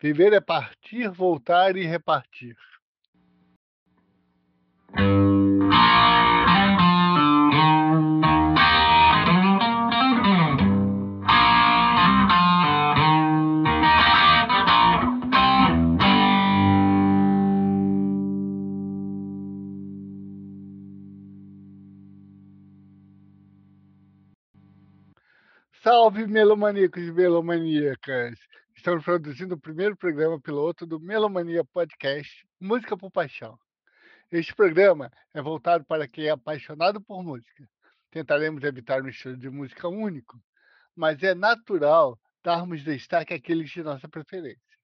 Viver é partir, voltar e repartir. Salve, melomaníacos e melomaníacas! Estamos produzindo o primeiro programa piloto do Melomania Podcast Música por Paixão. Este programa é voltado para quem é apaixonado por música. Tentaremos evitar um estilo de música único, mas é natural darmos destaque àqueles de nossa preferência.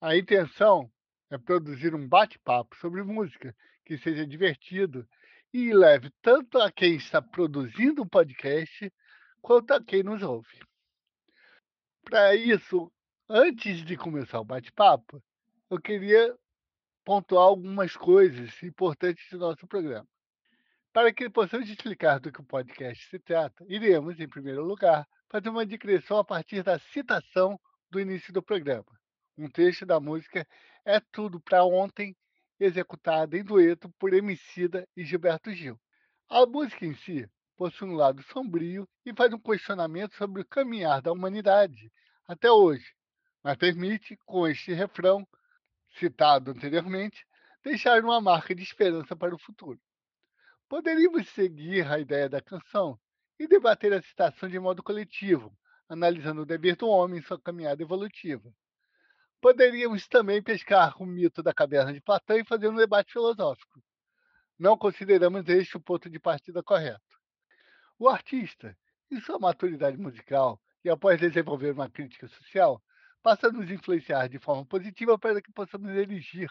A intenção é produzir um bate-papo sobre música que seja divertido e leve tanto a quem está produzindo o podcast quanto a quem nos ouve. Para isso, antes de começar o bate-papo, eu queria pontuar algumas coisas importantes do nosso programa. Para que possamos explicar do que o podcast se trata, iremos, em primeiro lugar, fazer uma digressão a partir da citação do início do programa. Um trecho da música É Tudo para Ontem, executada em dueto por Emicida e Gilberto Gil. A música em si possui um lado sombrio e faz um questionamento sobre o caminhar da humanidade até hoje, mas permite, com este refrão citado anteriormente, deixar uma marca de esperança para o futuro. Poderíamos seguir a ideia da canção e debater a citação de modo coletivo, analisando o dever do homem em sua caminhada evolutiva. Poderíamos também pescar o mito da caverna de Platão e fazer um debate filosófico. Não consideramos este o ponto de partida correto. O artista, em sua maturidade musical e após desenvolver uma crítica social, passa a nos influenciar de forma positiva para que possamos erigir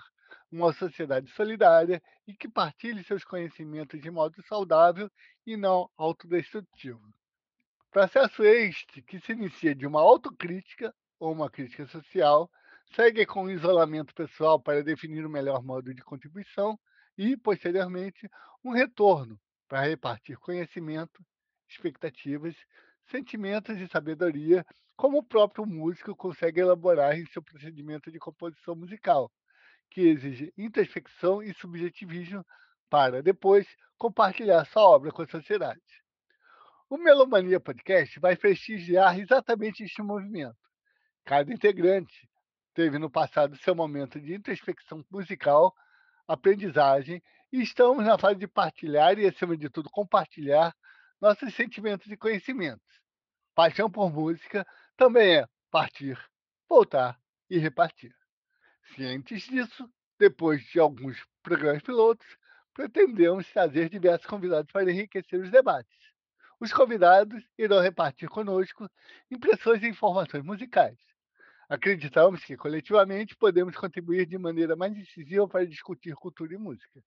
uma sociedade solidária e que partilhe seus conhecimentos de modo saudável e não autodestrutivo. Processo este que se inicia de uma autocrítica ou uma crítica social, segue com o isolamento pessoal para definir o melhor modo de contribuição e, posteriormente, um retorno para repartir conhecimento expectativas, sentimentos e sabedoria, como o próprio músico consegue elaborar em seu procedimento de composição musical, que exige introspecção e subjetivismo para, depois, compartilhar sua obra com a sociedade. O Melomania Podcast vai prestigiar exatamente este movimento. Cada integrante teve no passado seu momento de introspecção musical, aprendizagem, e estamos na fase de partilhar e, acima de tudo, compartilhar nossos sentimentos e conhecimentos. Paixão por música também é partir, voltar e repartir. Cientes disso, depois de alguns programas pilotos, pretendemos trazer diversos convidados para enriquecer os debates. Os convidados irão repartir conosco impressões e informações musicais. Acreditamos que, coletivamente, podemos contribuir de maneira mais decisiva para discutir cultura e música.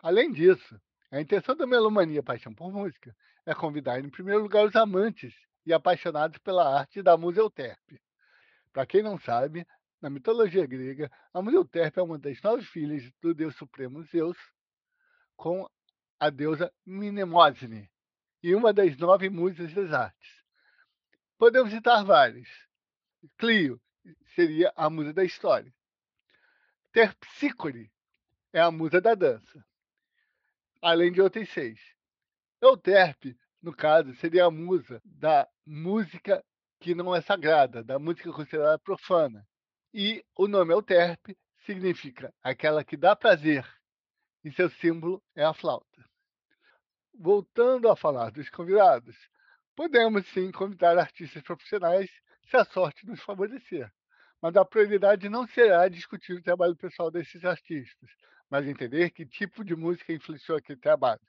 Além disso, a intenção da Melomania Paixão por Música é convidar, em primeiro lugar, os amantes e apaixonados pela arte da musa Euterpe. Para quem não sabe, na mitologia grega, a musa Euterpe é uma das nove filhas do deus supremo Zeus, com a deusa Mnemosine, e uma das nove musas das artes. Podemos citar várias. Clio seria a musa da história. Terpsícore é a musa da dança além de outras seis. Euterpe, no caso, seria a musa da música que não é sagrada, da música considerada profana. E o nome Euterpe significa aquela que dá prazer, e seu símbolo é a flauta. Voltando a falar dos convidados, podemos sim convidar artistas profissionais se a sorte nos favorecer. Mas a prioridade não será discutir o trabalho pessoal desses artistas, mas entender que tipo de música influenciou aquele trabalho.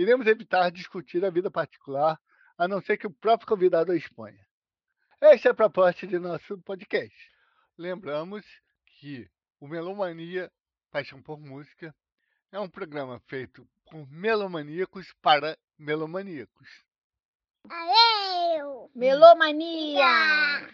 Iremos evitar discutir a vida particular, a não ser que o próprio convidado a exponha. Esta é a proposta de nosso podcast. Lembramos que o Melomania Paixão por Música é um programa feito por melomaníacos para melomaníacos. Aê! Melomania!